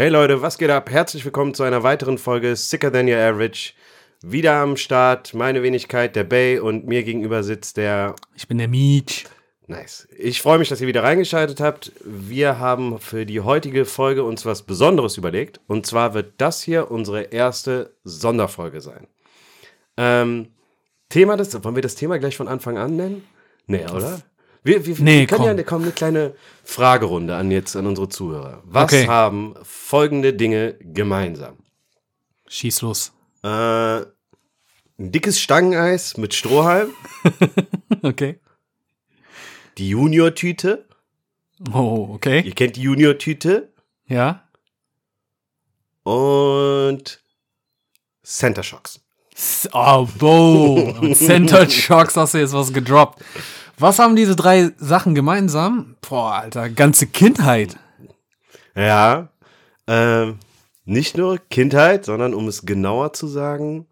Hey Leute, was geht ab? Herzlich willkommen zu einer weiteren Folge Sicker Than Your Average. Wieder am Start, meine Wenigkeit, der Bay und mir gegenüber sitzt der. Ich bin der Mietsch. Nice. Ich freue mich, dass ihr wieder reingeschaltet habt. Wir haben für die heutige Folge uns was Besonderes überlegt. Und zwar wird das hier unsere erste Sonderfolge sein. Ähm, Thema des. Wollen wir das Thema gleich von Anfang an nennen? Nee, oder? Wir, wir, Nee, wir können komm. ja komm, eine kleine Fragerunde an jetzt an unsere Zuhörer. Was Okay. haben folgende Dinge gemeinsam? Schieß los. Äh, ein dickes Stangeneis mit Strohhalm, Okay. die Junior-Tüte. Oh, okay. Ihr kennt die Junior-Tüte. Ja. Und Center Shocks. Oh, wow. Center Shocks hast du jetzt was gedroppt. Was haben diese drei Sachen gemeinsam? Boah, Alter, ganze Kindheit. Ja, ähm, nicht nur Kindheit, sondern um es genauer zu sagen,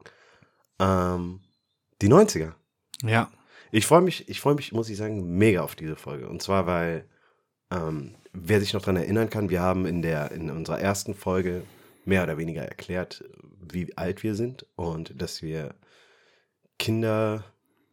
ähm, die 90er. Ja. Ich freue mich, ich freue mich, muss ich sagen, mega auf diese Folge. Und zwar, weil, ähm, wer sich noch daran erinnern kann, wir haben in der, in unserer ersten Folge mehr oder weniger erklärt, wie alt wir sind und dass wir Kinder,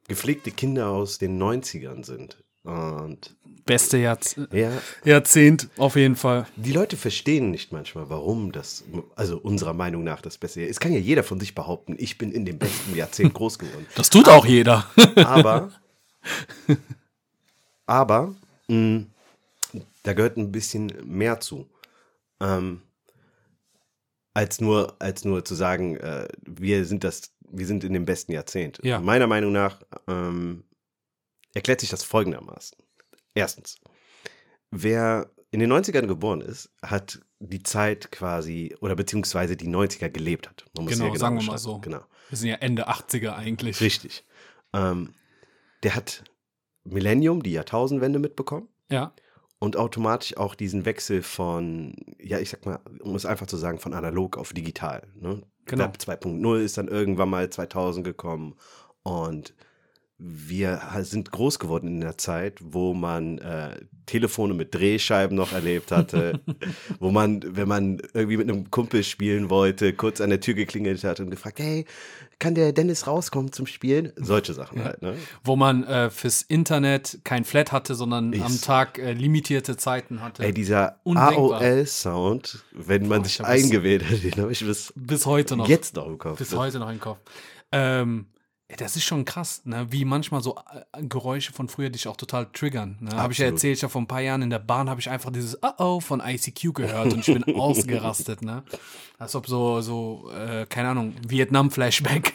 gepflegte Kinder aus den 90ern sind. Und Beste Jahrz ja, Jahrzehnt, auf jeden Fall. die Leute verstehen nicht manchmal, warum das, also unserer Meinung nach das Beste ist. Es kann ja jeder von sich behaupten, ich bin in dem besten Jahrzehnt groß geworden. Das tut auch jeder. Aber, aber, mh, da gehört ein bisschen mehr zu. Ähm, als nur, als nur zu sagen, äh, wir sind das, wir sind in dem besten Jahrzehnt. Ja. Meiner Meinung nach ähm, erklärt sich das folgendermaßen. Erstens, wer in den 90ern geboren ist, hat die Zeit quasi, oder beziehungsweise die 90er gelebt hat. Man muss Genau, ja sagen wir mal so. Genau. Wir sind ja Ende 80er eigentlich. Richtig. Ähm, der hat Millennium, die Jahrtausendwende mitbekommen Ja. Und automatisch auch diesen Wechsel von, ja, ich sag mal, um es einfach zu sagen, von analog auf digital. Ne? Genau. Web 2.0 ist dann irgendwann mal 2000 gekommen und wir sind groß geworden in der Zeit, wo man äh, Telefone mit Drehscheiben noch erlebt hatte, wo man, wenn man irgendwie mit einem Kumpel spielen wollte, kurz an der Tür geklingelt hat und gefragt, hey, kann der Dennis rauskommen zum Spielen? Solche Sachen halt, ne? Wo man äh, fürs Internet kein Flat hatte, sondern Ich- am Tag äh, limitierte Zeiten hatte. Ey, dieser. AOL-Sound, wenn man Boah, sich eingewählt hat, den habe ich bis bis heute noch. jetzt noch im Kopf. Bis heute noch im Kopf. Ähm, ja, das ist schon krass, ne? wie manchmal so äh, Geräusche von früher dich auch total triggern. Ne? Habe ich ja erzählt, ich hab vor ein paar Jahren in der Bahn habe ich einfach dieses Uh-oh von ICQ gehört und ich bin ausgerastet. Ne? Als ob so, so äh, keine Ahnung, Vietnam-Flashback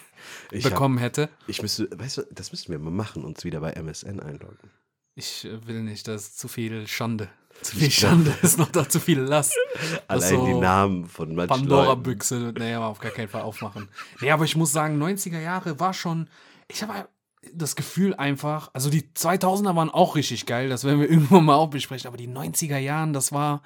Ich hab- bekommen hätte. Ich müsste, weißt du, das müssten wir mal machen, uns wieder bei MSN einloggen. Ich äh, will nicht, das ist zu viel Schande. Zu viel Schande ist noch da zu viel Last. Allein so- die Namen von manchen. Pandora-Büchse, nee, aber auf gar keinen Fall aufmachen. Nee, aber ich muss sagen, 90er Jahre war schon, ich habe das Gefühl einfach, also die 2000er waren auch richtig geil, das werden wir irgendwann mal auch besprechen, aber die 90er Jahren, das war,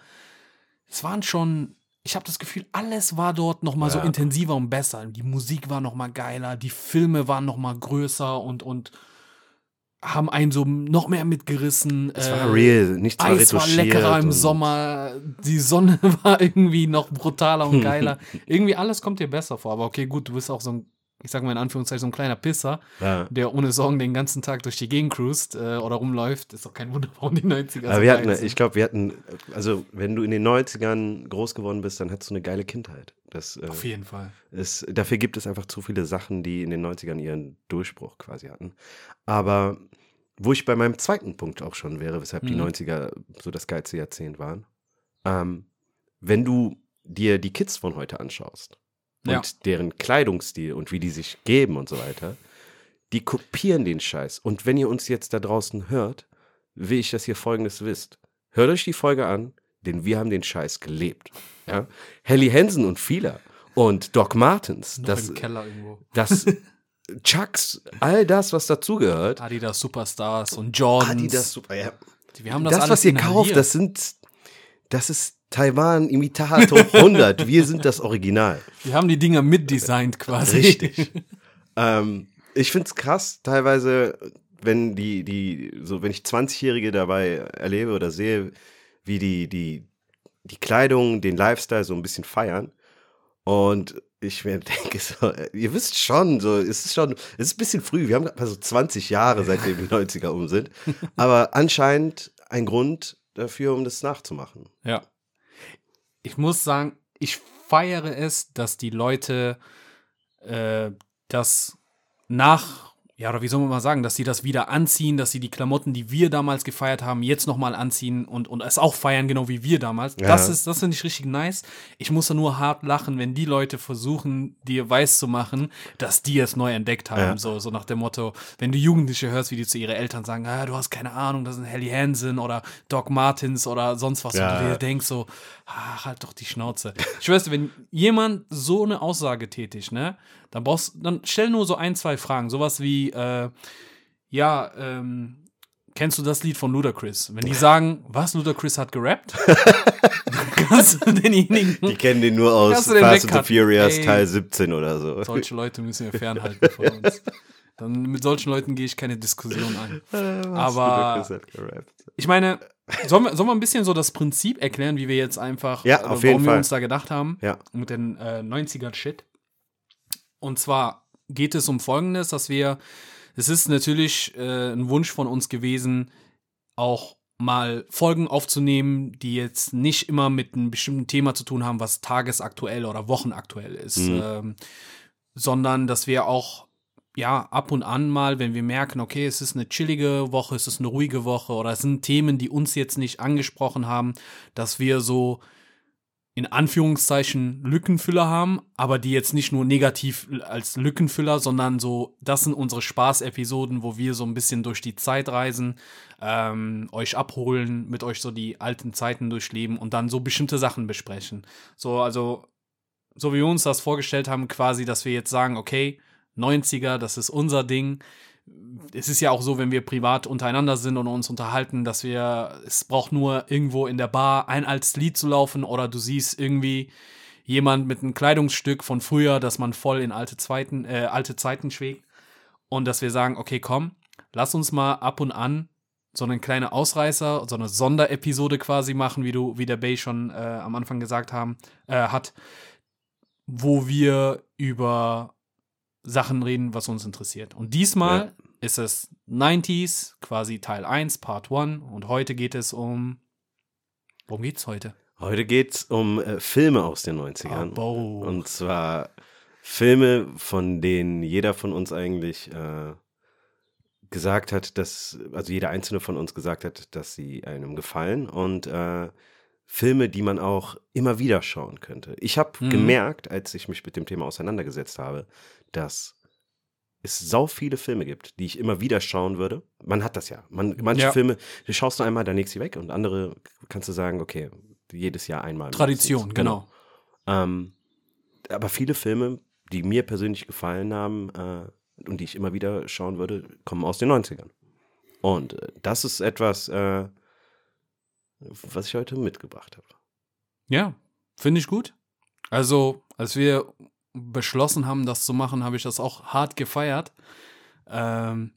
es waren schon, ich habe das Gefühl, alles war dort noch mal so Ja. intensiver und besser. Die Musik war noch mal geiler, die Filme waren noch mal größer und, und haben einen so noch mehr mitgerissen. Es Äh, war real, nichts war Eis war leckerer im Sommer, die Sonne war irgendwie noch brutaler und geiler. irgendwie alles kommt dir besser vor. Aber okay, gut, du bist auch so ein, ich sag mal in Anführungszeichen, so ein kleiner Pisser, Ja. der ohne Sorgen den ganzen Tag durch die Gegend cruist äh, oder rumläuft. Ist doch kein Wunder, warum die 90er Aber so wir hatten, sind. ich glaube, wir hatten, also wenn du in den 90ern groß geworden bist, dann hattest du eine geile Kindheit. Das, äh, Auf jeden Fall. es, dafür gibt es einfach zu viele Sachen, die in den 90ern ihren Durchbruch quasi hatten. Aber wo ich bei meinem zweiten Punkt auch schon wäre, weshalb die Mhm. 90er so das geilste Jahrzehnt waren, ähm, wenn du dir die Kids von heute anschaust und Ja. deren Kleidungsstil und wie die sich geben und so weiter, die kopieren den Scheiß. Und wenn ihr uns jetzt da draußen hört, will ich, dass ihr Folgendes wisst. Hört euch die Folge an, denn wir haben den Scheiß gelebt. Ja? Helly Hansen und Fila und Doc Martens, Noch das, im Keller irgendwo. das Chucks, all das, was dazugehört. Adidas Superstars und Jordans. Adidas, super, ja. Wir haben das, Das, was ihr inhaliert. kauft, das sind, das ist Taiwan Imitator 100. Wir sind das Original. Wir haben die Dinger mitdesignt quasi. Richtig. ähm, ich finde es krass, teilweise, wenn die, die, so wenn ich 20-Jährige dabei erlebe oder sehe, wie die, die die Kleidung, den Lifestyle so ein bisschen feiern. Und ich mir denke so, ihr wisst schon, so, es ist schon, es ist ein bisschen früh. Wir haben gerade mal so 20 Jahre, seitdem die 90er um sind. Aber anscheinend ein Grund dafür, um das nachzumachen. Ja. Ich muss sagen, ich feiere es, dass die Leute äh, das nach ja, oder wie soll man mal sagen, dass sie das wieder anziehen, dass sie die Klamotten, die wir damals gefeiert haben, jetzt nochmal anziehen und, und es auch feiern, genau wie wir damals. Ja. Das ist, das finde ich richtig nice. Ich muss da nur hart lachen, wenn die Leute versuchen, dir weiß zu machen, dass die es neu entdeckt haben. Ja. So, so nach dem Motto, wenn du Jugendliche hörst, wie die zu ihren Eltern sagen, ah, du hast keine Ahnung, das sind Helly Hansen oder Doc Martins oder sonst was. Ja. Und du dir denkst so, ah, halt doch die Schnauze. Ich weiß, wenn jemand so eine Aussage tätigt, ne, dann brauchst, dann stell nur so ein, zwei Fragen. Sowas wie, äh, ja, ähm, kennst du das Lied von Ludacris? Wenn die sagen, was, Ludacris hat gerappt? kannst du denjenigen. Die kennen den nur aus Fast and the Furious Ey, Teil 17 oder so. Solche Leute müssen wir fernhalten von uns. Dann mit solchen Leuten gehe ich keine Diskussion ein. Aber ich meine, sollen wir, sollen wir ein bisschen so das Prinzip erklären, wie wir jetzt einfach, ja, auf warum wir Fall. uns da gedacht haben? Ja. Mit den äh, 90er-Shit. Und zwar geht es um Folgendes, dass wir, es ist natürlich äh, ein Wunsch von uns gewesen, auch mal Folgen aufzunehmen, die jetzt nicht immer mit einem bestimmten Thema zu tun haben, was tagesaktuell oder wochenaktuell ist, mhm. ähm, sondern dass wir auch ja ab und an mal, wenn wir merken, okay, es ist eine chillige Woche, es ist eine ruhige Woche oder es sind Themen, die uns jetzt nicht angesprochen haben, dass wir so in Anführungszeichen Lückenfüller haben, aber die jetzt nicht nur negativ als Lückenfüller, sondern so, das sind unsere Spaßepisoden, wo wir so ein bisschen durch die Zeit reisen, ähm, euch abholen, mit euch so die alten Zeiten durchleben und dann so bestimmte Sachen besprechen. So, also, so wie wir uns das vorgestellt haben, quasi, dass wir jetzt sagen, okay, 90er, das ist unser Ding es ist ja auch so, wenn wir privat untereinander sind und uns unterhalten, dass wir, es braucht nur irgendwo in der Bar ein altes Lied zu laufen oder du siehst irgendwie jemand mit einem Kleidungsstück von früher, dass man voll in alte, Zweiten, äh, alte Zeiten schwebt und dass wir sagen, okay, komm, lass uns mal ab und an so einen kleinen Ausreißer, so eine Sonderepisode quasi machen, wie du, wie der Bay schon äh, am Anfang gesagt haben, äh, hat, wo wir über Sachen reden, was uns interessiert. Und diesmal ja. ist es 90s, quasi Teil 1, Part 1. Und heute geht es um. Worum geht's heute? Heute geht es um äh, Filme aus den 90ern. Oh, Und zwar Filme, von denen jeder von uns eigentlich äh, gesagt hat, dass, also jeder einzelne von uns gesagt hat, dass sie einem gefallen. Und äh, Filme, die man auch immer wieder schauen könnte. Ich habe mhm. gemerkt, als ich mich mit dem Thema auseinandergesetzt habe, dass es sau viele Filme gibt, die ich immer wieder schauen würde. Man hat das ja. Man, manche ja. Filme, die schaust du einmal, dann legst du weg und andere kannst du sagen, okay, jedes Jahr einmal. Tradition, genau. genau. Ähm, aber viele Filme, die mir persönlich gefallen haben äh, und die ich immer wieder schauen würde, kommen aus den 90ern. Und äh, das ist etwas, äh, was ich heute mitgebracht habe. Ja, finde ich gut. Also, als wir beschlossen haben, das zu machen, habe ich das auch hart gefeiert. Ähm,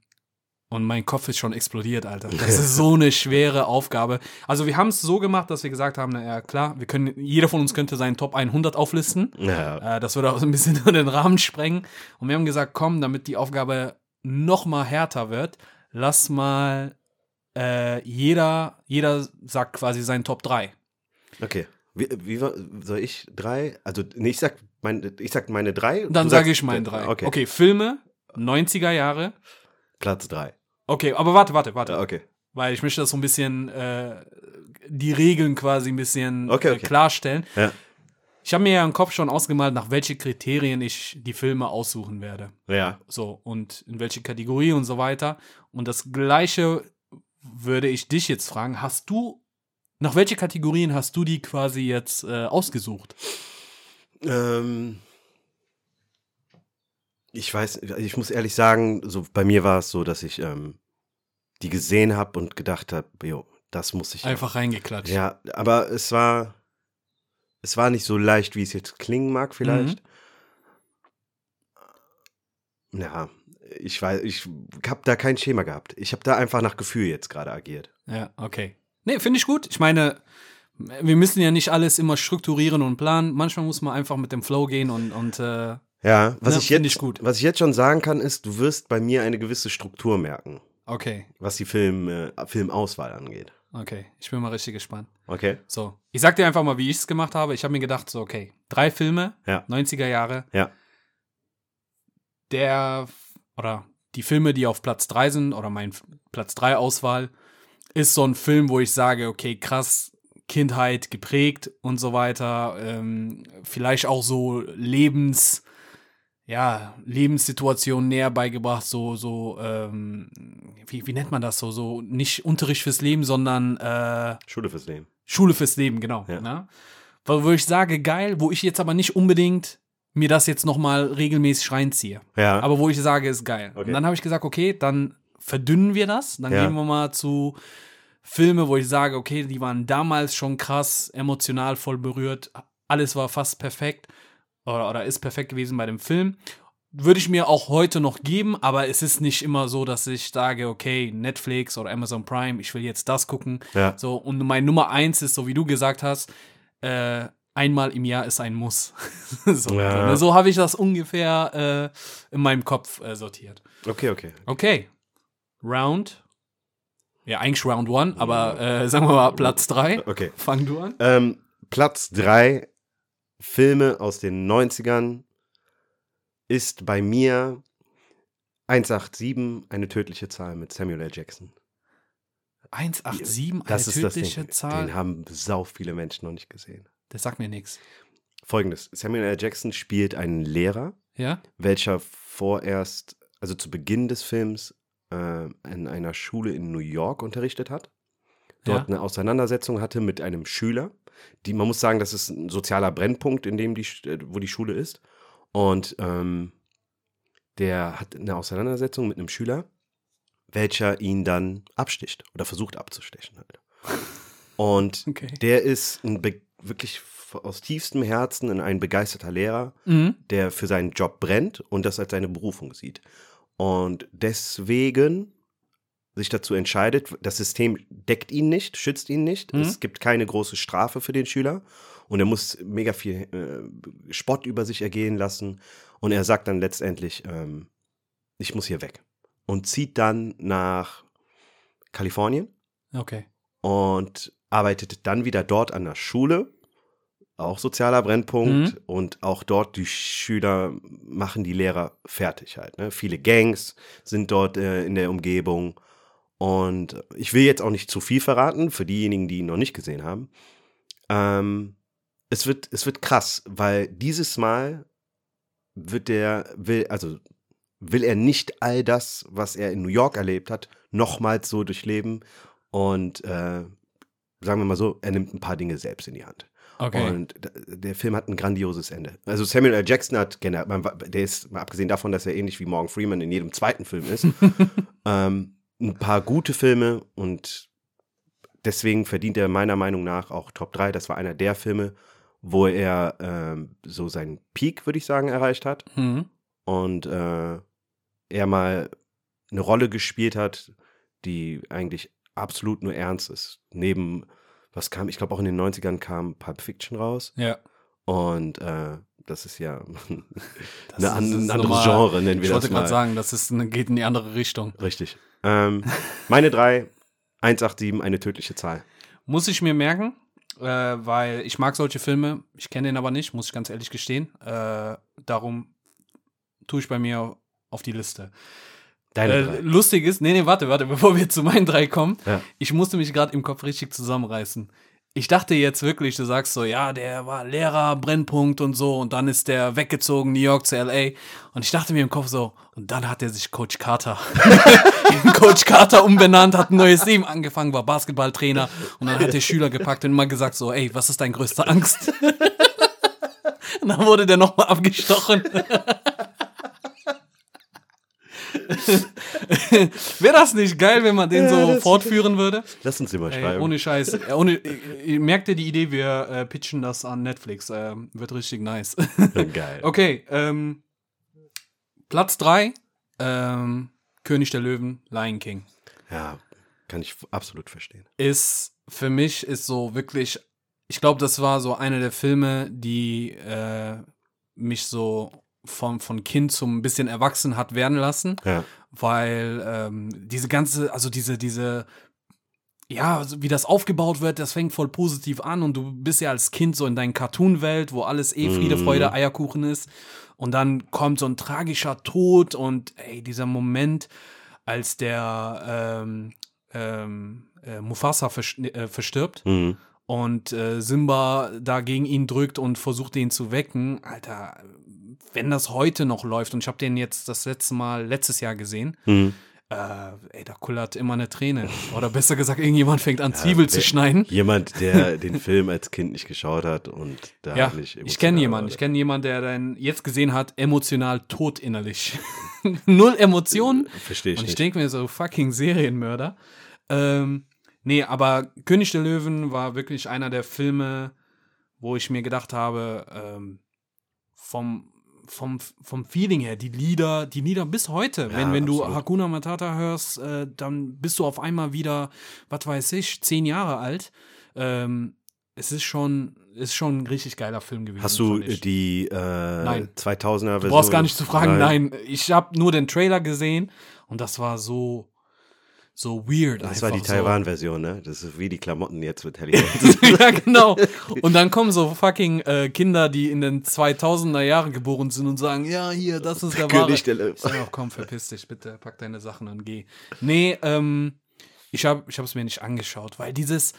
und mein Kopf ist schon explodiert, Alter. Das ist so eine schwere Aufgabe. Also wir haben es so gemacht, dass wir gesagt haben, na ja klar, wir können, jeder von uns könnte seinen Top 100 auflisten. Ja. Äh, das würde auch so ein bisschen den Rahmen sprengen. Und wir haben gesagt, komm, damit die Aufgabe noch mal härter wird, lass mal äh, jeder, jeder sagt quasi seinen Top 3. Okay. Wie, wie soll ich drei? Also, nee, ich sag, mein, ich sag meine drei. Dann sage ich meine drei. Okay. okay, Filme, 90er Jahre. Platz drei. Okay, aber warte, warte, warte. Okay. Weil ich möchte das so ein bisschen, äh, die Regeln quasi ein bisschen okay, okay. Äh, klarstellen. Ja. Ich habe mir ja im Kopf schon ausgemalt, nach welchen Kriterien ich die Filme aussuchen werde. Ja. So, und in welche Kategorie und so weiter. Und das Gleiche würde ich dich jetzt fragen. Hast du nach welchen Kategorien hast du die quasi jetzt äh, ausgesucht? Ähm, ich weiß, ich muss ehrlich sagen, so bei mir war es so, dass ich ähm, die gesehen habe und gedacht habe, jo, das muss ich einfach auch. reingeklatscht. Ja, aber es war es war nicht so leicht, wie es jetzt klingen mag vielleicht. Mhm. Ja, ich weiß, ich habe da kein Schema gehabt. Ich habe da einfach nach Gefühl jetzt gerade agiert. Ja, okay. Nee, finde ich gut. Ich meine, Wir müssen ja nicht alles immer strukturieren und planen. Manchmal muss man einfach mit dem Flow gehen und, und äh, Ja, was, Ja, ich jetzt, ich gut. was ich jetzt schon sagen kann, ist, du wirst bei mir eine gewisse Struktur merken, okay, was die Film, äh, Filmauswahl angeht. okay. Ich bin mal richtig gespannt. Okay? So, ich sag dir einfach mal, wie ich es gemacht habe. Ich habe mir gedacht, so, okay, drei Filme, Ja. 90er Jahre. Ja. Der, oder die Filme, die auf Platz drei sind, oder mein Platz drei Auswahl, ist so ein Film, wo ich sage, okay, krass, Kindheit geprägt und so weiter. Ähm, vielleicht auch so Lebens, ja, Lebenssituationen näher beigebracht, so, so, ähm, wie, wie nennt man das so, so nicht Unterricht fürs Leben, sondern äh, Schule fürs Leben. Schule fürs Leben, genau. Ja. Ne? Wo, wo ich sage, geil, wo ich jetzt aber nicht unbedingt mir das jetzt nochmal regelmäßig reinziehe. Ja. Aber wo ich sage, ist geil. Okay. Und dann habe ich gesagt, okay, dann verdünnen wir das. Dann Ja. gehen wir mal zu Filme, wo ich sage, okay, die waren damals schon krass, emotional voll berührt. Alles war fast perfekt oder, oder ist perfekt gewesen bei dem Film. Würde ich mir auch heute noch geben, aber es ist nicht immer so, dass ich sage, okay, Netflix oder Amazon Prime, ich will jetzt das gucken. ja. So, und mein Nummer eins ist, so wie du gesagt hast, äh, einmal im Jahr ist ein Muss. so Ja. so, ne? so habe ich das ungefähr äh, in meinem Kopf äh, sortiert. Okay, okay. Okay. Round. Ja, eigentlich Round One, aber äh, sagen wir mal Platz drei. Okay. Fang du an. Ähm, Platz 3 Filme aus den 90ern ist bei mir 187, eine tödliche Zahl mit Samuel L. Jackson. 187, eine Das ist das tödliche. Zahl. Den haben sau viele Menschen noch nicht gesehen. Das sagt mir nichts. Folgendes: Samuel L. Jackson spielt einen Lehrer, Ja? welcher vorerst, also zu Beginn des Films, äh, in einer Schule in New York unterrichtet hat. Dort Ja. eine Auseinandersetzung hatte mit einem Schüler. Die, man muss sagen, das ist ein sozialer Brennpunkt, in dem die, äh, wo die Schule ist. Und ähm, der hat eine Auseinandersetzung mit einem Schüler, welcher ihn dann absticht oder versucht abzustechen halt. Und Okay. der ist ein be wirklich aus tiefstem Herzen ein begeisterter Lehrer, Mhm. der für seinen Job brennt und das als seine Berufung sieht. Und deswegen sich dazu entscheidet, das System deckt ihn nicht, schützt ihn nicht. Mhm. Es gibt keine große Strafe für den Schüler und er muss mega viel äh, Spott über sich ergehen lassen. Und er sagt dann letztendlich, ähm, ich muss hier weg. Und zieht dann nach Kalifornien Okay. und arbeitet dann wieder dort an der Schule. Auch sozialer Brennpunkt. Mhm. Und auch dort die Schüler machen die Lehrer fertig halt. Ne? Viele Gangs sind dort äh, in der Umgebung. Und ich will jetzt auch nicht zu viel verraten für diejenigen, die ihn noch nicht gesehen haben. Ähm, es, wird, es wird krass, weil dieses Mal wird der, will, also will er nicht all das, was er in New York erlebt hat, nochmals so durchleben. Und äh, sagen wir mal so, er nimmt ein paar Dinge selbst in die Hand. Okay. Und der Film hat ein grandioses Ende. Also Samuel L. Jackson hat der ist, mal abgesehen davon, dass er ähnlich wie Morgan Freeman in jedem zweiten Film ist, ähm, ein paar gute Filme und deswegen verdient er meiner Meinung nach auch Top 3. Das war einer der Filme, wo er ähm, so seinen Peak, würde ich sagen, erreicht hat mhm. und äh, er mal eine Rolle gespielt hat, die eigentlich absolut nur ernst ist. Neben, was kam, ich glaube auch in den 90ern kam Pulp Fiction raus Ja. und äh, das ist ja Das eine, an, ein anderes Genre, nennen wir Ich das wollte gerade mal. sagen, das ist, geht in die andere Richtung. Richtig. Ähm, meine drei, 187, eine tödliche Zahl. Muss ich mir merken, äh, weil ich mag solche Filme. Ich kenne den aber nicht, muss ich ganz ehrlich gestehen. Äh, darum tue ich bei mir auf die Liste. Deine Äh, lustig ist, nee, nee, warte, warte, bevor wir zu meinen drei kommen. Ja. Ich musste mich gerade im Kopf richtig zusammenreißen. Ich dachte jetzt wirklich, du sagst so, ja, der war Lehrer, Brennpunkt und so, und dann ist der weggezogen, New York zu LA. Und ich dachte mir im Kopf so, und dann hat er sich Coach Carter, Coach Carter umbenannt, hat ein neues Leben angefangen, war Basketballtrainer und dann hat der Schüler gepackt und immer gesagt so, ey, was ist deine größte Angst? und dann wurde der nochmal abgestochen. Wäre das nicht geil, wenn man den Ja, so fortführen würde? Lass uns immer Ey, schreiben. ohne Scheiß. Äh, Ohne, äh, merkt ihr die Idee, wir äh, pitchen das an Netflix. Ähm, wird richtig nice. Geil. okay, ähm, Platz 3, ähm, König der Löwen, Lion King. Ja, kann ich absolut verstehen. Ist für mich ist so wirklich ich glaube, das war so einer der Filme, die äh, mich so von, von Kind zum bisschen erwachsen hat werden lassen. Ja. Weil ähm, diese ganze, also diese, diese, ja, wie das aufgebaut wird, das fängt voll positiv an und du bist ja als Kind so in deiner Cartoon-Welt, wo alles eh Friede, Mhm. Freude, Eierkuchen ist. Und dann kommt so ein tragischer Tod und ey, dieser Moment, als der ähm, ähm, äh, Mufasa versch äh, verstirbt Mhm. und äh, Simba da gegen ihn drückt und versucht ihn zu wecken, Alter, wenn das heute noch läuft und ich habe den jetzt das letzte Mal letztes Jahr gesehen, Mhm. äh, ey, da kullert immer eine Träne. Oder besser gesagt, irgendjemand fängt an, Zwiebel zu schneiden. Jemand, der den Film als Kind nicht geschaut hat und da Ja, nicht ich kenne jemanden, ich kenne jemanden, der den jetzt gesehen hat, emotional tot innerlich. Null Emotionen. Verstehe ich Und ich denke mir so, fucking Serienmörder. Ähm, nee, aber König der Löwen war wirklich einer der Filme, wo ich mir gedacht habe, ähm, vom, vom, vom Feeling her, die Lieder, die Lieder bis heute, Ja, wenn, wenn du. Hakuna Matata hörst, äh, dann bist du auf einmal wieder, was weiß ich, zehn Jahre alt. Ähm, es ist schon, ist schon ein richtig geiler Film gewesen. Hast du die äh, Nein. 2000er Version? Du brauchst gar nicht zu fragen, nein. Ich habe nur den Trailer gesehen und das war so, so weird. Das war die. Taiwan-Version, ne? Das ist wie die Klamotten jetzt mit Helly ja, genau. Und dann kommen so fucking äh, Kinder, die in den 2000er Jahren geboren sind und sagen, ja, hier, das ist der wahre. Ich sag, oh, komm, verpiss dich, bitte, pack deine Sachen und geh. Nee, ähm, ich habe ich es mir nicht angeschaut, weil dieses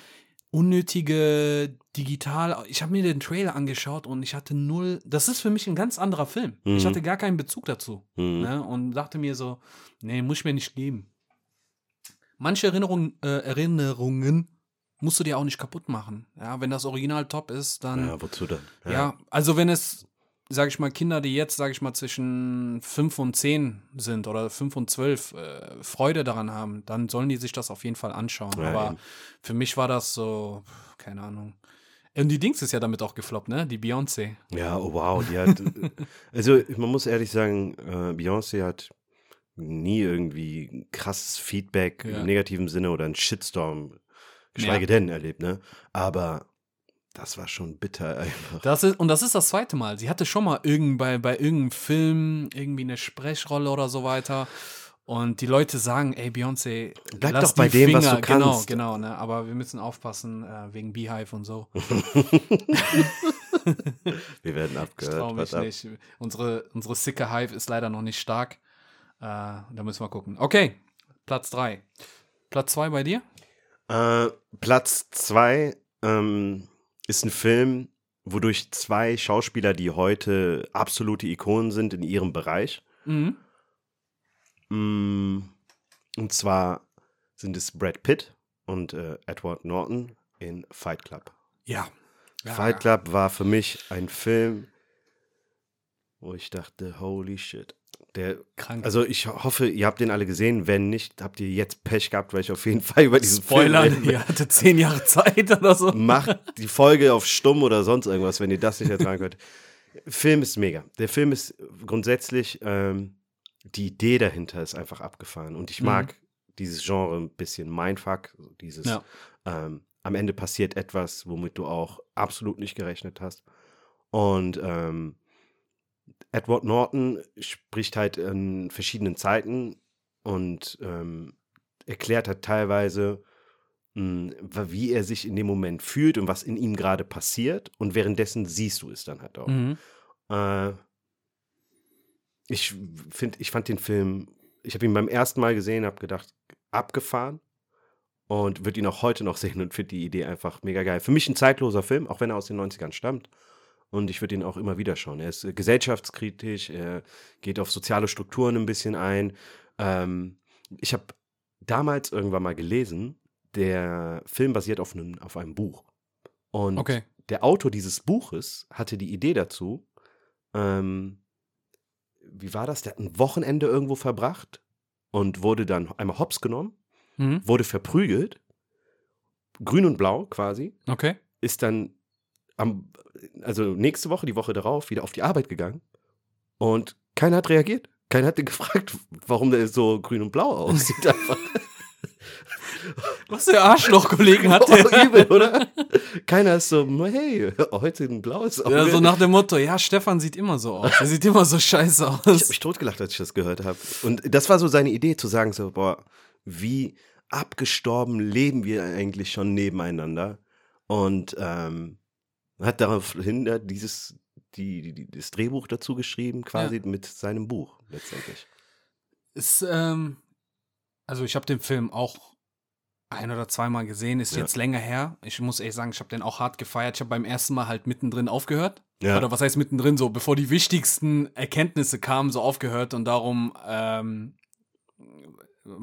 unnötige digital, ich habe mir den Trailer angeschaut und ich hatte null, das ist für mich ein ganz anderer Film. Ich Mhm. hatte gar keinen Bezug dazu. Mhm. Ne? Und dachte mir so, nee, muss ich mir nicht geben. Manche Erinnerungen, äh, Erinnerungen musst du dir auch nicht kaputt machen. Ja, wenn das Original top ist, dann Ja, wozu dann? ja, also wenn es, sage ich mal, Kinder, die jetzt, sage ich mal, zwischen 5 und 10 sind oder 5 und 12 äh, Freude daran haben, dann sollen die sich das auf jeden Fall anschauen. Ja, Aber eben. für mich war das so, keine Ahnung. Und die Dings ist ja damit auch gefloppt, ne? Die Beyoncé. Ja, oh wow, die hat. also, man muss ehrlich sagen, äh, Beyoncé hat nie irgendwie krasses Feedback Ja. im negativen Sinne oder einen Shitstorm, geschweige Ja. denn, erlebt, ne? Aber das war schon bitter einfach. Das ist, und das ist das zweite Mal. Sie hatte schon mal irgend bei, bei irgendeinem Film irgendwie eine Sprechrolle oder so weiter. Und die Leute sagen, ey, Beyoncé, Bleib doch bei dem, was Finger. du Genau, kannst. genau, ne? Aber wir müssen aufpassen äh, wegen Beehive und so. Wir werden Ich abgehört. traue mich ab. nicht. Unsere, unsere sicke Hive ist leider noch nicht stark. Äh, da müssen wir gucken. Okay, Platz 3. Platz 2 bei dir? Äh, Platz zwei ähm, ist ein Film, wodurch zwei Schauspieler, die heute absolute Ikonen sind in ihrem Bereich, Mhm. Mm, Und zwar sind es Brad Pitt und äh, Edward Norton in Fight Club. Ja. ja. Fight Club war für mich ein Film, wo ich dachte, holy shit. Der, Krank. also ich hoffe, ihr habt den alle gesehen. Wenn nicht, habt ihr jetzt Pech gehabt, weil ich auf jeden Fall über diesen Spoilern, Film rede. ihr hatte zehn Jahre Zeit oder so. Macht die Folge auf stumm oder sonst irgendwas, wenn ihr das nicht ertragen könnt. Film ist mega. Der Film ist grundsätzlich, ähm, die Idee dahinter ist einfach abgefahren. Und ich Mhm. mag dieses Genre ein bisschen Mindfuck, dieses Ja. ähm, am Ende passiert etwas, womit du auch absolut nicht gerechnet hast. Und ähm, Edward Norton spricht halt in verschiedenen Zeiten und ähm, erklärt halt teilweise, mh, wie er sich in dem Moment fühlt und was in ihm gerade passiert. Und währenddessen siehst du es dann halt auch. Mhm. Äh, ich finde, ich fand den Film, ich habe ihn beim ersten Mal gesehen, habe gedacht, abgefahren und würde ihn auch heute noch sehen und finde die Idee einfach mega geil. Für mich ein zeitloser Film, auch wenn er aus den 90ern stammt. Und ich würde ihn auch immer wieder schauen. Er ist äh, gesellschaftskritisch, er geht auf soziale Strukturen ein bisschen ein. Ähm, ich habe damals irgendwann mal gelesen, der Film basiert auf einem, auf einem Buch. Und Okay. der Autor dieses Buches hatte die Idee dazu, ähm, wie war das? Der hat ein Wochenende irgendwo verbracht und wurde dann einmal hops genommen, Mhm. wurde verprügelt, grün und blau quasi, Okay. ist dann am, also nächste Woche, die Woche darauf, wieder auf die Arbeit gegangen und keiner hat reagiert. Keiner hat ihn gefragt, warum der so grün und blau aussieht einfach. Was für Arschloch-Kollegen hat der? Oh, übel, oder? Keiner ist so, hey, heute ein blaues Auge. Ja, so nach dem Motto, ja, Stefan sieht immer so aus. Er sieht immer so scheiße ich aus. habe mich totgelacht, als ich das gehört habe. Und das war so seine Idee, zu sagen so, boah, wie abgestorben leben wir eigentlich schon nebeneinander. Und ähm, hat daraufhin ja dieses, die, die, das Drehbuch dazu geschrieben, quasi mit seinem Buch letztendlich. Ist, ähm, also ich habe den Film auch ein oder zweimal gesehen, ist Ja. jetzt länger her. Ich muss ehrlich sagen, ich habe den auch hart gefeiert. Ich habe beim ersten Mal halt mittendrin aufgehört. Ja. Oder was heißt mittendrin so, bevor die wichtigsten Erkenntnisse kamen, so aufgehört und darum ähm,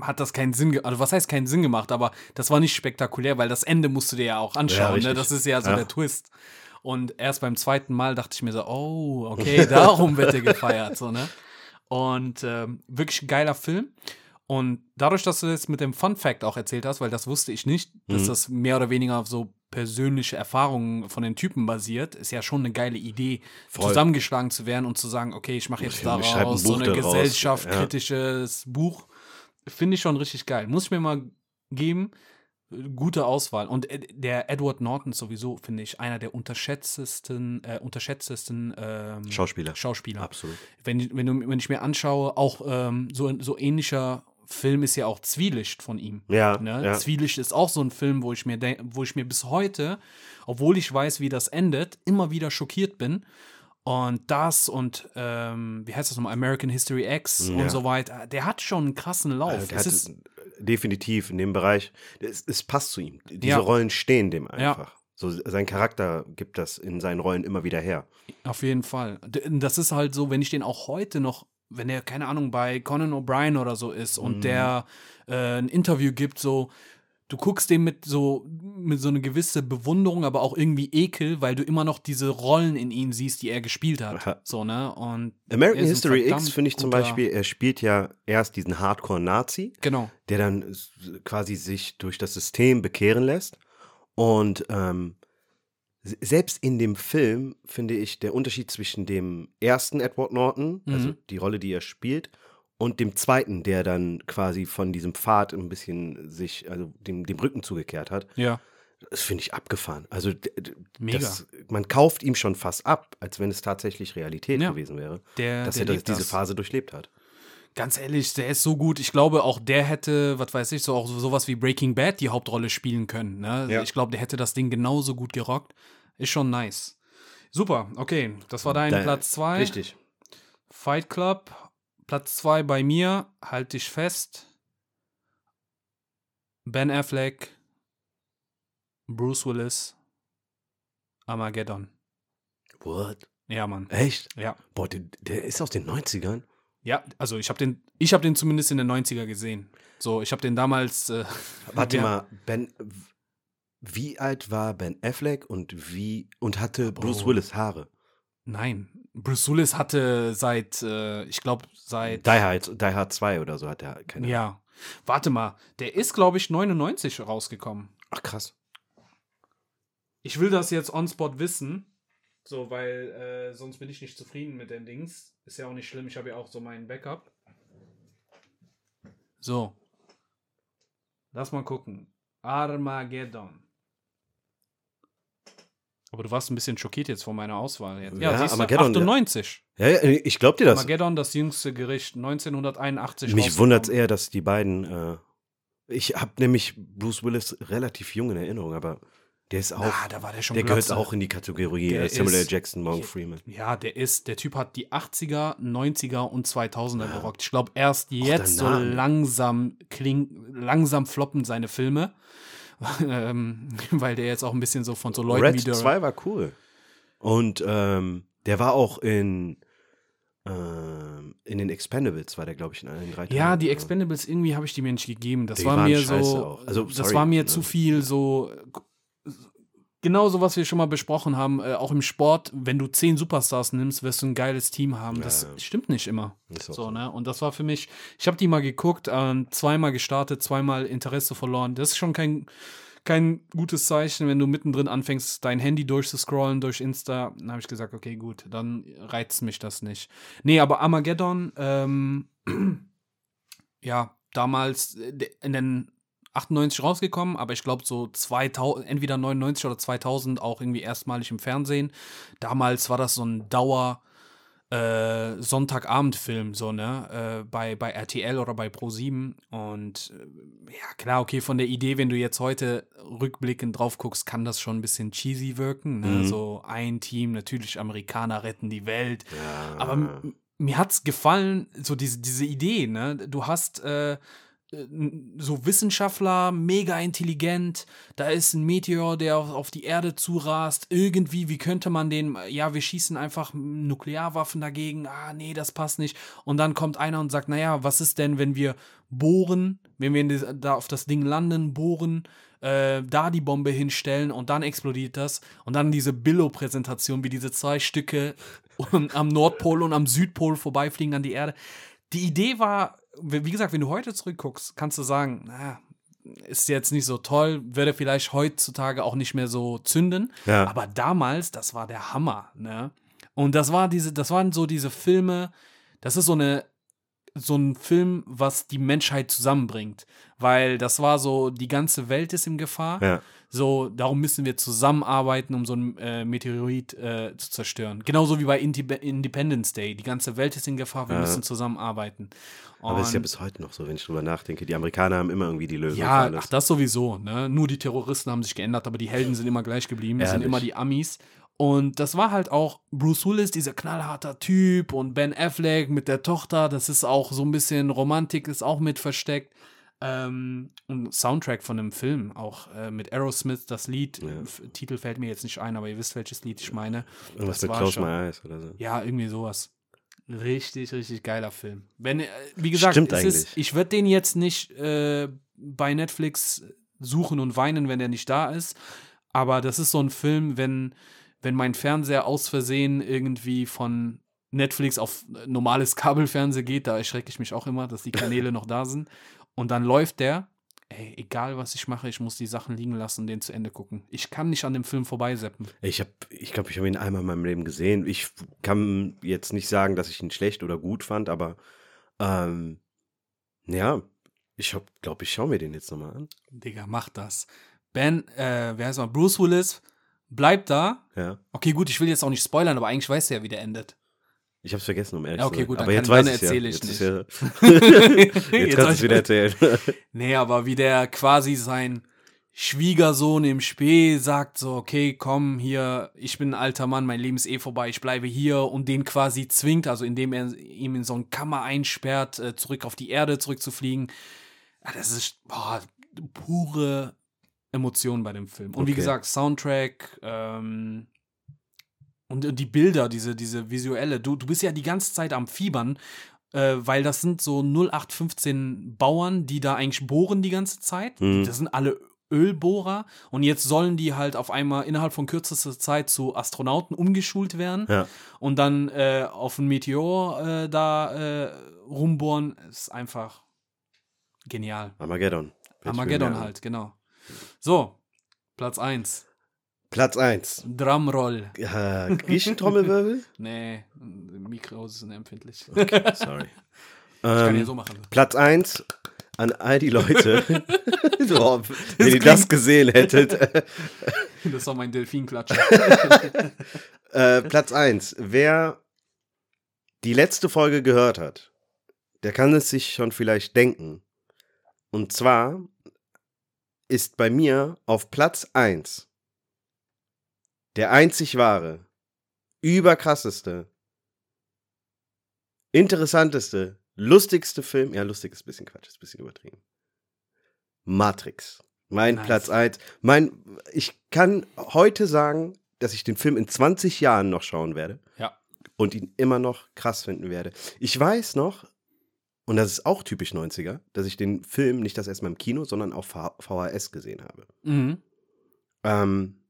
hat das keinen Sinn, also was heißt keinen Sinn gemacht, aber das war nicht spektakulär, weil das Ende musst du dir ja auch Ja, anschauen, ne? richtig. das ist ja so Ja. der Twist. Und erst beim zweiten Mal dachte ich mir so, oh, okay, darum wird er gefeiert, so, ne? Und ähm, wirklich ein geiler Film. Und dadurch, dass du das mit dem Fun Fact auch erzählt hast, weil das wusste ich nicht, dass Mhm. das mehr oder weniger auf so persönliche Erfahrungen von den Typen basiert, ist ja schon eine geile Idee, Voll. zusammengeschlagen zu werden und zu sagen, okay, ich mache jetzt Ich schreibe ein daraus so Buch ein daraus, gesellschaftskritisches Buch. Finde ich schon richtig geil. Muss ich mir mal geben. Gute Auswahl. Und Ed- der Edward Norton sowieso, finde ich, einer der unterschätztesten, äh, unterschätztesten ähm, Schauspieler. Schauspieler Absolut. wenn, wenn, du, wenn ich mir anschaue, auch ähm, so, so ähnlicher Film ist ja auch Zwielicht von ihm. Ja, Ne? ja. Zwielicht ist auch so ein Film, wo ich mir wo ich mir bis heute, obwohl ich weiß, wie das endet, immer wieder schockiert bin. Und das und ähm, wie heißt das nochmal? American History X Ja. und so weiter. Der hat schon einen krassen Lauf. Also der definitiv in dem Bereich, es, es passt zu ihm. Diese Ja. Rollen stehen dem Ja. einfach. So, sein Charakter gibt das in seinen Rollen immer wieder her. Auf jeden Fall. Das ist halt so, wenn ich den auch heute noch, wenn er, keine Ahnung, bei Conan O'Brien oder so ist und Mhm. der äh, ein Interview gibt, so, du guckst dem mit so, mit so eine gewisse Bewunderung, aber auch irgendwie Ekel, weil du immer noch diese Rollen in ihm siehst, die er gespielt Aha. hat. So, ne? Und American er History X finde ich zum Beispiel, er spielt ja erst diesen Hardcore-Nazi, Genau. der dann quasi sich durch das System bekehren lässt. Und ähm, selbst in dem Film finde ich der Unterschied zwischen dem ersten Edward Norton, also Mhm. die Rolle, die er spielt, und dem zweiten, der dann quasi von diesem Pfad ein bisschen sich, also dem, dem Rücken zugekehrt hat. Ja. Das finde ich abgefahren. Also Mega. Das, man kauft ihm schon fast ab, als wenn es tatsächlich Realität Ja. gewesen wäre, Der, dass der er das, diese. Phase durchlebt hat. Ganz ehrlich, der ist so gut. Ich glaube, auch der hätte, was weiß ich, so auch so- sowas wie Breaking Bad die Hauptrolle spielen können. Ne? Ja. Ich glaube, der hätte das Ding genauso gut gerockt. Ist schon nice. Super, okay. Das war dein Dein- Platz 2. Richtig. Fight Club. Platz 2 bei mir. Halt dich fest. Ben Affleck. Bruce Willis. Armageddon. What? Ja, Mann. Echt? Ja. Boah, der, der ist aus den 90ern. Ja, also ich habe den, ich habe den zumindest in den 90er gesehen. So, ich habe den damals. Äh, Warte ja, mal, Ben, wie alt war Ben Affleck und wie und hatte Bruce Oh. Willis Haare? Nein, Bruce Willis hatte seit, äh, ich glaube, seit. Die Hard, Die Hard 2 oder so hat er keine. Ja. Warte mal, der ist, glaube ich, 99 rausgekommen. Ach krass. Ich will das jetzt on spot wissen. So, weil äh, sonst bin ich nicht zufrieden mit den Dings. Ist ja auch nicht schlimm, ich habe ja auch so meinen Backup. So. Lass mal gucken. Armageddon. Aber du warst ein bisschen schockiert jetzt von meiner Auswahl. Jetzt. Ja, Ja, siehst du, Armageddon, ja. 98. Ja, ja, ich glaub dir das. Armageddon, das jüngste Gericht, 1981. Mich wundert es eher, dass die beiden. Äh, ich habe nämlich Bruce Willis relativ jung in Erinnerung, aber der ist auch. Ah, da war der schon der gehört auch in die Kategorie Der äh, Samuel L. ist- Jackson, Morgan Freeman. Ja, der ist, der Typ hat die 80er, 90er und 2000er gerockt. Ich glaube, erst jetzt so langsam kling, langsam floppen seine Filme. ähm, weil der jetzt auch ein bisschen so von so Leuten Red wie der, 2 war cool. Und ähm, der war auch in, ähm, in den Expendables, war der, glaube ich, in allen drei Ja, Teilen. die Expendables, irgendwie habe ich die mir nicht gegeben. Das Die war mir so. Also, das sorry, war mir ne? zu viel so, genau so, was wir schon mal besprochen haben, äh, auch im Sport, wenn du zehn Superstars nimmst, wirst du ein geiles Team haben. Das Ja, ja. stimmt nicht immer. So, so. ne? Und das war für mich, ich habe die mal geguckt, ähm, zweimal gestartet, zweimal Interesse verloren. Das ist schon kein, kein gutes Zeichen, wenn du mittendrin anfängst, dein Handy durchzuscrollen durch Insta. Dann habe ich gesagt, okay, gut, dann reizt mich das nicht. Nee, aber Armageddon, ähm, ja, damals äh, in den 98 rausgekommen, aber ich glaube so 2000, entweder 99 oder 2000 auch irgendwie erstmalig im Fernsehen. Damals war das so ein Dauer äh, Sonntagabendfilm, so, ne, äh, bei, bei RTL oder bei Pro7 und äh, ja, klar, okay, von der Idee, wenn du jetzt heute rückblickend drauf guckst, kann das schon ein bisschen cheesy wirken, ne? Mhm. so ein Team, natürlich Amerikaner retten die Welt, Ja. aber mir hat's gefallen, so diese, diese Idee, ne? Du hast äh, so Wissenschaftler, mega intelligent, da ist ein Meteor, der auf, die Erde zurast. Irgendwie, wie könnte man den, ja, wir schießen einfach Nuklearwaffen dagegen, ah, nee, das passt nicht. Und dann kommt einer und sagt, naja, was ist denn, wenn wir bohren, wenn wir da auf das Ding landen, bohren, äh, da die Bombe hinstellen und dann explodiert das. Und dann diese Billo-Präsentation, wie diese zwei Stücke am Nordpol und am Südpol vorbeifliegen an die Erde. Die Idee war, wie gesagt, wenn du heute zurückguckst, kannst du sagen, na, ist jetzt nicht so toll, würde vielleicht heutzutage auch nicht mehr so zünden. Ja. Aber damals, das war der Hammer, ne? Und das war diese, das waren so diese Filme, das ist so eine, so ein Film, was die Menschheit zusammenbringt. Weil das war so, die ganze Welt ist in Gefahr. Ja. So, darum müssen wir zusammenarbeiten, um so einen äh, Meteorit äh, zu zerstören. Genauso wie bei Indip Independence Day. Die ganze Welt ist in Gefahr, wir Ja. müssen zusammenarbeiten. Aber es ist ja Und- bis heute noch so, wenn ich drüber nachdenke. Die Amerikaner haben immer irgendwie die Lösung ja, ach, das sowieso. Ne? Nur die Terroristen haben sich geändert, aber die Helden sind immer gleich geblieben. Das sind immer die Amis. Und das war halt auch Bruce Willis, dieser knallharter Typ und Ben Affleck mit der Tochter. Das ist auch so ein bisschen Romantik, ist auch mit versteckt. Ähm, und Soundtrack von dem Film, auch äh, mit Aerosmith, das Lied. Ja. Titel fällt mir jetzt nicht ein, aber ihr wisst, welches Lied ich meine. Irgendwas das mit war Close schon- My Eyes oder so. Ja, irgendwie sowas. Richtig, richtig geiler Film. Wenn, äh, wie gesagt, ist, eigentlich. ich würde den jetzt nicht äh, bei Netflix suchen und weinen, wenn der nicht da ist. Aber das ist so ein Film, wenn, wenn mein Fernseher aus Versehen irgendwie von Netflix auf normales Kabelfernsehen geht, da erschrecke ich mich auch immer, dass die Kanäle noch da sind. Und dann läuft der, ey, egal was ich mache, ich muss die Sachen liegen lassen und den zu Ende gucken. Ich kann nicht an dem Film vorbeiseppen. Ich habe, ich glaube, ich habe ihn einmal in meinem Leben gesehen. Ich kann jetzt nicht sagen, dass ich ihn schlecht oder gut fand, aber ähm, ja, ich glaube, ich schaue mir den jetzt nochmal an. Digga, mach das. Ben, äh, wer heißt mal? Bruce Willis bleibt da. Ja. Okay, gut, ich will jetzt auch nicht spoilern, aber eigentlich weißt du ja, wie der endet. Ich habe es vergessen, um ehrlich Ja, zu okay, sein. gut, aber jetzt kann- weiß ich erzähle ich ja. Jetzt, nicht. ja, jetzt, kannst du es ich- wieder erzählen. Nee, aber wie der quasi sein Schwiegersohn im Spee sagt so, okay, komm hier, ich bin ein alter Mann, mein Leben ist eh vorbei, ich bleibe hier und den quasi zwingt, also indem er ihm in so eine Kammer einsperrt, äh, zurück auf die Erde zurückzufliegen. Ja, das ist boah, pure Emotion bei dem Film. Und wie Okay. gesagt, Soundtrack, ähm, und, und die Bilder, diese, diese visuelle, du, du bist ja die ganze Zeit am Fiebern, äh, weil das sind so 0815 Bauern, die da eigentlich bohren die ganze Zeit. Mhm. Das sind alle Ölbohrer und jetzt sollen die halt auf einmal innerhalb von kürzester Zeit zu Astronauten umgeschult werden Ja. und dann äh, auf einen Meteor äh, da äh, rumbohren. Ist einfach genial. Armageddon. Armageddon halt, genau. So, Platz 1. Platz 1. Drumroll. Äh, Griechentrommelwirbel? Nee, Mikros sind empfindlich. Okay, sorry. Ich kann Ähm, ja so machen. Platz 1 an all die Leute. so, wenn ihr das gesehen hättet. Das war mein Delfinklatscher. Äh, Platz 1. Wer die letzte Folge gehört hat, der kann es sich schon vielleicht denken. Und zwar ist bei mir auf Platz 1 der einzig wahre, überkrasseste, interessanteste, lustigste Film. Ja, lustig ist ein bisschen Quatsch, ist ein bisschen übertrieben. Matrix. Mein Nice. Platz 1. Mein, ich kann heute sagen, dass ich den Film in 20 Jahren noch schauen werde ja. und ihn immer noch krass finden werde. Ich weiß noch, und das ist auch typisch 90er, dass ich den Film nicht das erstmal im Kino, sondern auf VHS gesehen habe. Mhm. Ähm,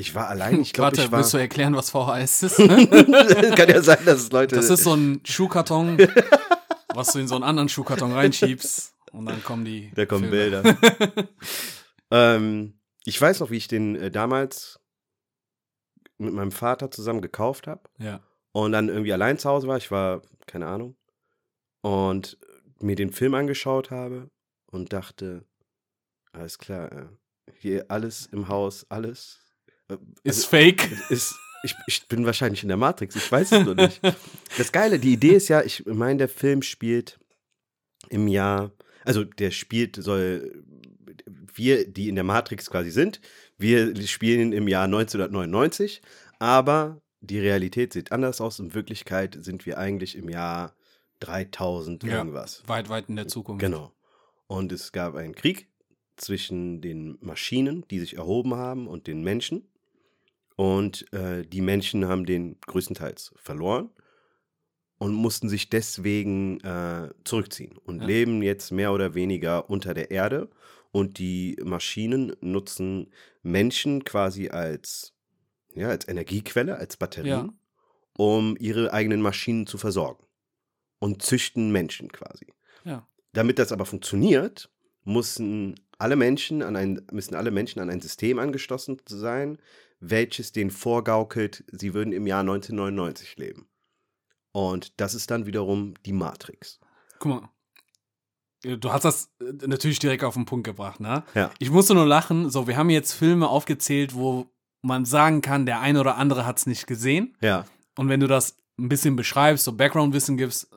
ich war allein, ich glaube, Warte, ich war. willst du erklären, was VHS ist? Kann ja sein, dass es Leute. Das ist so ein Schuhkarton, was du in so einen anderen Schuhkarton reinschiebst und dann kommen die. Da kommen Filme. Bilder. ähm, ich weiß noch, wie ich den äh, damals mit meinem Vater zusammen gekauft habe. Ja. und dann irgendwie allein zu Hause war, ich war, keine Ahnung, und mir den Film angeschaut habe und dachte, alles klar, äh, hier alles im Haus, alles Ist also, fake. ist, ich, ich bin wahrscheinlich in der Matrix, ich weiß es noch nicht. Das Geile, die Idee ist ja, ich meine, der Film spielt im Jahr, also der spielt, soll, wir, die in der Matrix quasi sind, wir spielen im Jahr 1999, aber die Realität sieht anders aus. In Wirklichkeit sind wir eigentlich im Jahr 3000 Ja. irgendwas. Weit, weit in der Zukunft. Genau. Und es gab einen Krieg zwischen den Maschinen, die sich erhoben haben, und den Menschen. Und äh, die Menschen haben den größtenteils verloren und mussten sich deswegen äh, zurückziehen und Ja. leben jetzt mehr oder weniger unter der Erde. Und die Maschinen nutzen Menschen quasi als, ja, als Energiequelle, als Batterien, Ja. um ihre eigenen Maschinen zu versorgen. Und züchten Menschen quasi. Ja. Damit das aber funktioniert, müssen alle Menschen an ein, müssen alle Menschen an ein System angeschlossen sein, welches denen vorgaukelt, sie würden im Jahr 1999 leben. Und das ist dann wiederum die Matrix. Guck mal. Du hast das äh, natürlich direkt auf den Punkt gebracht, ne? Ja. Ich musste nur lachen. So, wir haben jetzt Filme aufgezählt, wo man sagen kann, der eine oder andere hat es nicht gesehen. Ja. Und wenn du das ein bisschen beschreibst, so Background-Wissen gibst,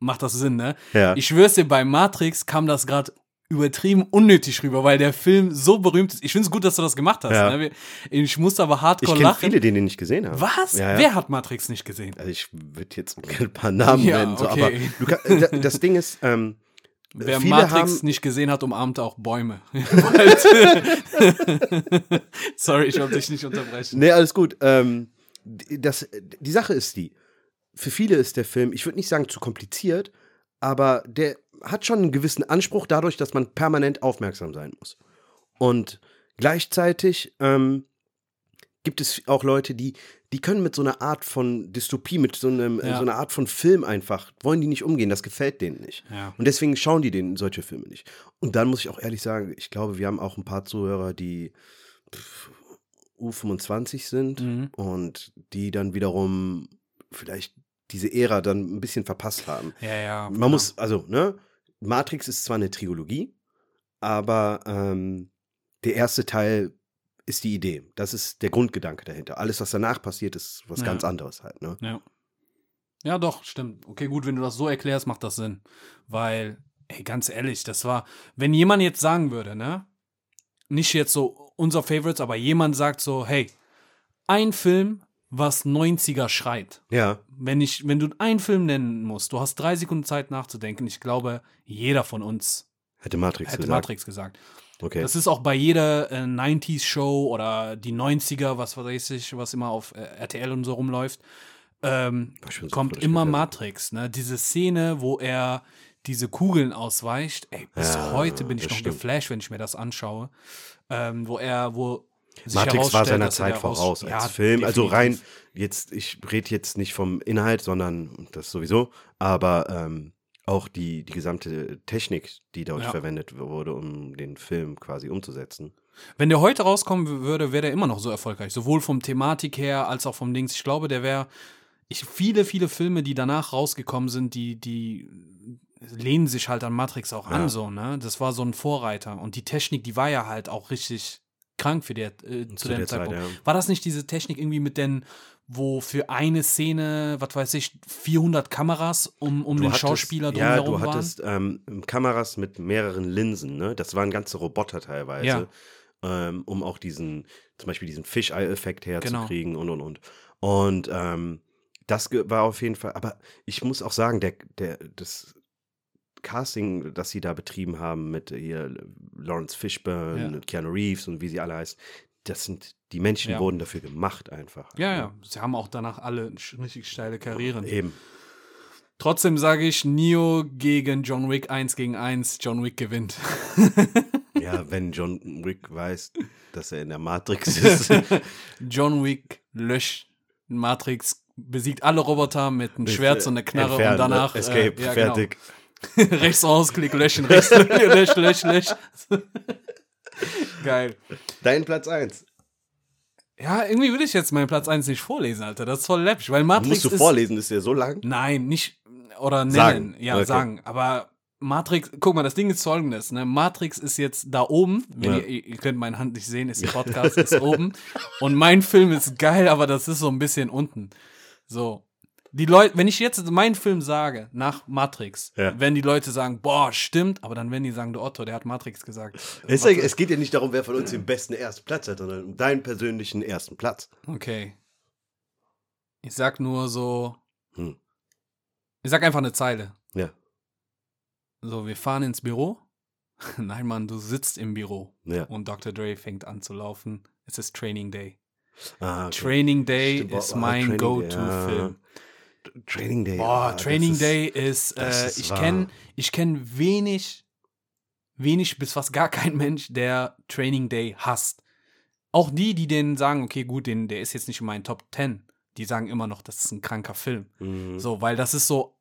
macht das Sinn, ne? Ja. Ich schwör's dir, bei Matrix kam das gerade übertrieben unnötig rüber, weil der Film so berühmt ist. Ich finde es gut, dass du das gemacht hast. Ja. Ne? Ich musste aber ich hardcore kenne lachen. viele, die den nicht gesehen haben. Was? Ja, ja. Wer hat Matrix nicht gesehen? Also ich würde jetzt ein paar Namen nennen, so, okay. aber kann, da- das Ding ist, ähm, Wer Matrix haben, nicht gesehen hat, umarmt auch Bäume. Sorry, ich wollte dich nicht unterbrechen. Nee, alles gut. Ähm, das, die Sache ist die, für viele ist der Film, ich würde nicht sagen zu kompliziert, aber der hat schon einen gewissen Anspruch dadurch, dass man permanent aufmerksam sein muss. Und gleichzeitig ähm, gibt es auch Leute, die, die können mit so einer Art von Dystopie, mit so, einem, Ja. so einer Art von Film einfach, wollen die nicht umgehen, das gefällt denen nicht. Ja. Und deswegen schauen die denen solche Filme nicht. Und dann muss ich auch ehrlich sagen, ich glaube, wir haben auch ein paar Zuhörer, die pff, U25 sind Mhm. und die dann wiederum vielleicht diese Ära dann ein bisschen verpasst haben. Ja, ja. Man muss, also, ne, Matrix ist zwar eine Trilogie, aber ähm, der erste Teil ist die Idee. Das ist der Grundgedanke dahinter. Alles, was danach passiert, ist was Ja. ganz anderes halt, ne? Ja. Ja, doch, stimmt. Okay, gut, wenn du das so erklärst, macht das Sinn. Weil, ey, ganz ehrlich, das war, wenn jemand jetzt sagen würde, ne? Nicht jetzt so unser Favorites, aber jemand sagt so, hey, ein Film, was 90er schreit. Ja, Wenn ich, wenn du einen Film nennen musst, du hast drei Sekunden Zeit nachzudenken, ich glaube, jeder von uns hätte Matrix hätte gesagt. Matrix gesagt. Okay. Das ist auch bei jeder äh, 90s-Show oder die 90er, was weiß ich, was immer auf äh, RTL und so rumläuft, ähm, so kommt immer. Matrix. Ne? Diese Szene, wo er diese Kugeln ausweicht, ey, bis Ja, heute bin ich noch stimmt. geflasht, wenn ich mir das anschaue. Ähm, wo er, wo Matrix war seiner er Zeit voraus als Ja, Film. Also rein, definitiv. jetzt, ich rede jetzt nicht vom Inhalt, sondern das sowieso, aber ähm, auch die, die gesamte Technik, die dort Ja. verwendet wurde, um den Film quasi umzusetzen. Wenn der heute rauskommen würde, wäre der immer noch so erfolgreich. Sowohl vom Thematik her als auch vom Dings. Ich glaube, der wäre. Ich, viele, viele Filme, die danach rausgekommen sind, die, die lehnen sich halt an Matrix auch Ja. an, so, ne? Das war so ein Vorreiter. Und die Technik, die war ja halt auch richtig krank für der, äh, zu, Zu dem der Zeit, Zeitpunkt. ja. War das nicht diese Technik irgendwie mit den, wo für eine Szene, was weiß ich, 400 Kameras um, um Du den hattest- Schauspieler Ja, drumherum du waren? hattest ähm, Kameras mit mehreren Linsen, ne? Das waren ganze Roboter teilweise, Ja. ähm, um auch diesen, zum Beispiel diesen Fisheye-Effekt Genau. herzukriegen und und und. Und ähm, das war auf jeden Fall, aber ich muss auch sagen, der, der, das Casting, das sie da betrieben haben mit hier Lawrence Fishburne, Ja. Keanu Reeves und wie sie alle heißen, das sind, die Menschen Ja. wurden dafür gemacht einfach. Ja, ja. Sie haben auch danach alle richtig steile Karrieren. Eben. Trotzdem sage ich Neo gegen John Wick 1 gegen 1. John Wick gewinnt. Ja, wenn John Wick weiß, dass er in der Matrix ist. John Wick löscht Matrix, besiegt alle Roboter mit einem Schwert äh, und einer Knarre entfernen, und danach ne? Escape, äh, ja, fertig. Genau. rechts rausklick, löschen, rechts lösch, lösch, lösch. Geil. Dein Platz 1. Ja, irgendwie will ich jetzt meinen Platz 1 nicht vorlesen, Alter. Das ist voll läppisch, weil Matrix Musst du ist vorlesen, ist der so lang? Nein, nicht oder nennen. Sagen. Ja, Okay. sagen. Aber Matrix, guck mal, das Ding ist folgendes, ne? Matrix ist jetzt da oben. Ja. ihr, ihr könnt meine Hand nicht sehen, ist die Podcast, ist oben. Und mein Film ist geil, aber das ist so ein bisschen unten. So. Die Leute, wenn ich jetzt meinen Film sage, nach Matrix, Ja. wenn die Leute sagen, boah, stimmt, aber dann werden die sagen, der Otto, der hat Matrix gesagt. Es, es geht ja nicht darum, wer von uns den besten ersten Platz hat, sondern um deinen persönlichen ersten Platz. Okay. Ich sag nur so, Hm. ich sag einfach eine Zeile. Ja. So, wir fahren ins Büro. Nein, Mann, du sitzt im Büro. Ja. Und Dr. Dre fängt an zu laufen. Es ist Training Day. Ah, okay. Training Day Stimmt, ist boah, mein Training Day, Go-To-Film. ja. Training Day. Boah, ah, das Training ist- Day ist, das äh, ist ich kenne ich kenn wenig, wenig bis fast gar kein Mensch, der Training Day hasst. Auch die, die den sagen, okay, gut, den, der ist jetzt nicht in meinen Top 10, die sagen immer noch, das ist ein kranker Film. Mhm. So, weil das ist so,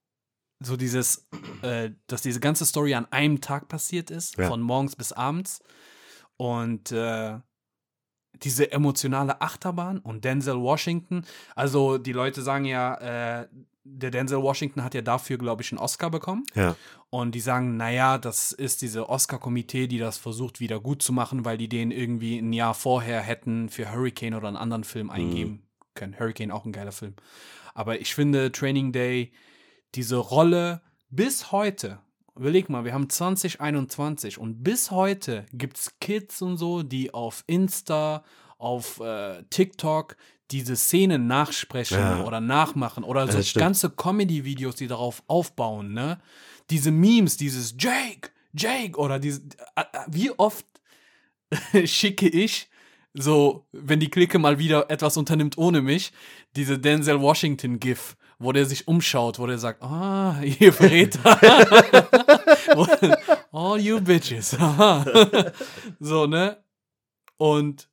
so dieses, äh, dass diese ganze Story an einem Tag passiert ist, Ja. von morgens bis abends. Und äh, diese emotionale Achterbahn und Denzel Washington. Also die Leute sagen ja, äh, der Denzel Washington hat ja dafür, glaube ich, einen Oscar bekommen. Ja. Und die sagen, naja, das ist diese Oscar-Komitee, die das versucht wieder gut zu machen, weil die den irgendwie ein Jahr vorher hätten für Hurricane oder einen anderen Film eingeben können. Hurricane auch ein geiler Film. Aber ich finde Training Day, diese Rolle bis heute, überleg mal, wir haben 2021 und bis heute gibt es Kids und so, die auf Insta, auf äh, TikTok diese Szenen nachsprechen Ja. oder nachmachen oder so stimmt. ganze Comedy-Videos, die darauf aufbauen, ne? Diese Memes, dieses Jake, Jake oder diese, äh, äh, wie oft schicke ich so, wenn die Clique mal wieder etwas unternimmt ohne mich, diese Denzel Washington GIF, wo der sich umschaut, wo der sagt, ah, ihr Verräter. All you bitches. So, ne? Und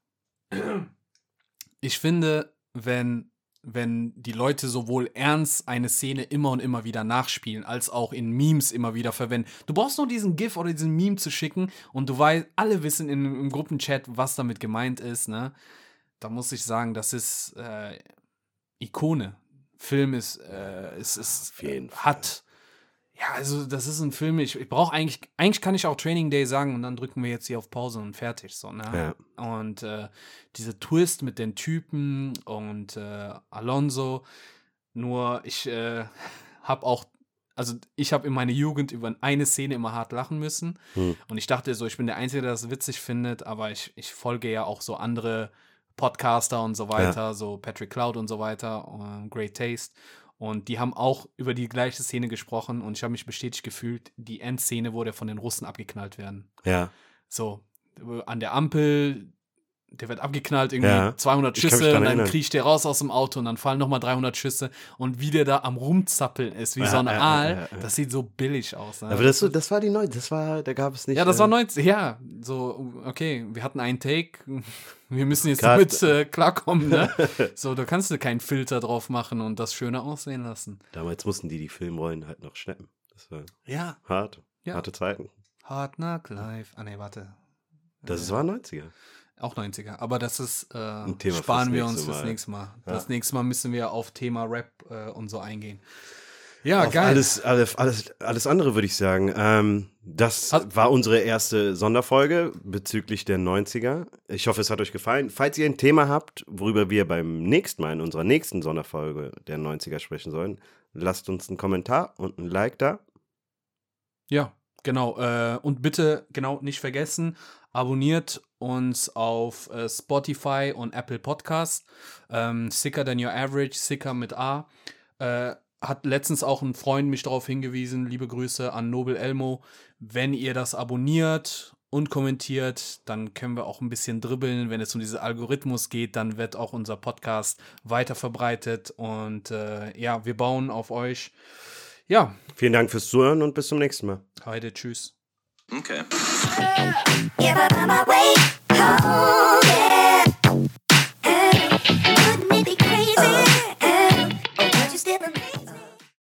ich finde, wenn, wenn die Leute sowohl ernst eine Szene immer und immer wieder nachspielen, als auch in Memes immer wieder verwenden. Du brauchst nur diesen GIF oder diesen Meme zu schicken und du weißt, alle wissen in, im Gruppenchat, was damit gemeint ist, ne? Da muss ich sagen, das ist äh, Ikone. Film ist, äh, es ist, Auf jeden hat, ja, also das ist ein Film, ich, ich brauche eigentlich, eigentlich kann ich auch Training Day sagen und dann drücken wir jetzt hier auf Pause und fertig, so, ne? Ja. Und äh, diese Twist mit den Typen und äh, Alonso, nur ich äh, habe auch, also ich habe in meiner Jugend über eine Szene immer hart lachen müssen Hm. und ich dachte so, ich bin der Einzige, der das witzig findet, aber ich, ich folge ja auch so andere Podcaster und so weiter, so Patrick Cloud und so weiter, äh, Great Taste. Und die haben auch über die gleiche Szene gesprochen und ich habe mich bestätigt gefühlt, die Endszene, wo der von den Russen abgeknallt werden. Ja. So, an der Ampel, der wird abgeknallt, irgendwie Ja, 200 ich kann mich Schüsse und dann kriecht der raus aus dem Auto und dann fallen nochmal 300 Schüsse und wie der da am Rumzappeln ist, wie Ja, so ein ja, Aal, das sieht so billig aus. Ne? Aber das, das war die neue, das war, da gab es nicht. ja, das äh, war 90, ja, so, okay, wir hatten einen Take, wir müssen jetzt damit äh, klarkommen, ne? so, da kannst du keinen Filter drauf machen und das schöner aussehen lassen. Damals mussten die die Filmrollen halt noch schnappen. Das war Ja, hart. Ja. Harte Zeiten. Hard Knock Life, ah ne, warte, Das war 90er. Auch 90er. Aber das ist, äh, sparen wir uns Mal. nächste Mal. Ja. Das nächste Mal müssen wir auf Thema Rap äh, und so eingehen. Ja, Auf geil. Alles, alles, alles, alles andere würde ich sagen. Ähm, das Hat- war unsere erste Sonderfolge bezüglich der 90er. Ich hoffe, es hat euch gefallen. Falls ihr ein Thema habt, worüber wir beim nächsten Mal in unserer nächsten Sonderfolge der 90er sprechen sollen, lasst uns einen Kommentar und ein Like da. Ja, genau. Äh, und bitte, genau, nicht vergessen, abonniert uns auf äh, Spotify und Apple Podcast. Ähm, Sicker than your average, Sicker mit A. Äh, hat letztens auch ein Freund mich darauf hingewiesen, liebe Grüße an Nobel Elmo. Wenn ihr das abonniert und kommentiert, dann können wir auch ein bisschen dribbeln. Wenn es um diesen Algorithmus geht, dann wird auch unser Podcast weiter verbreitet. Und äh, ja, wir bauen auf euch. Ja, Vielen Dank fürs Zuhören und bis zum nächsten Mal. Heide, tschüss. Okay.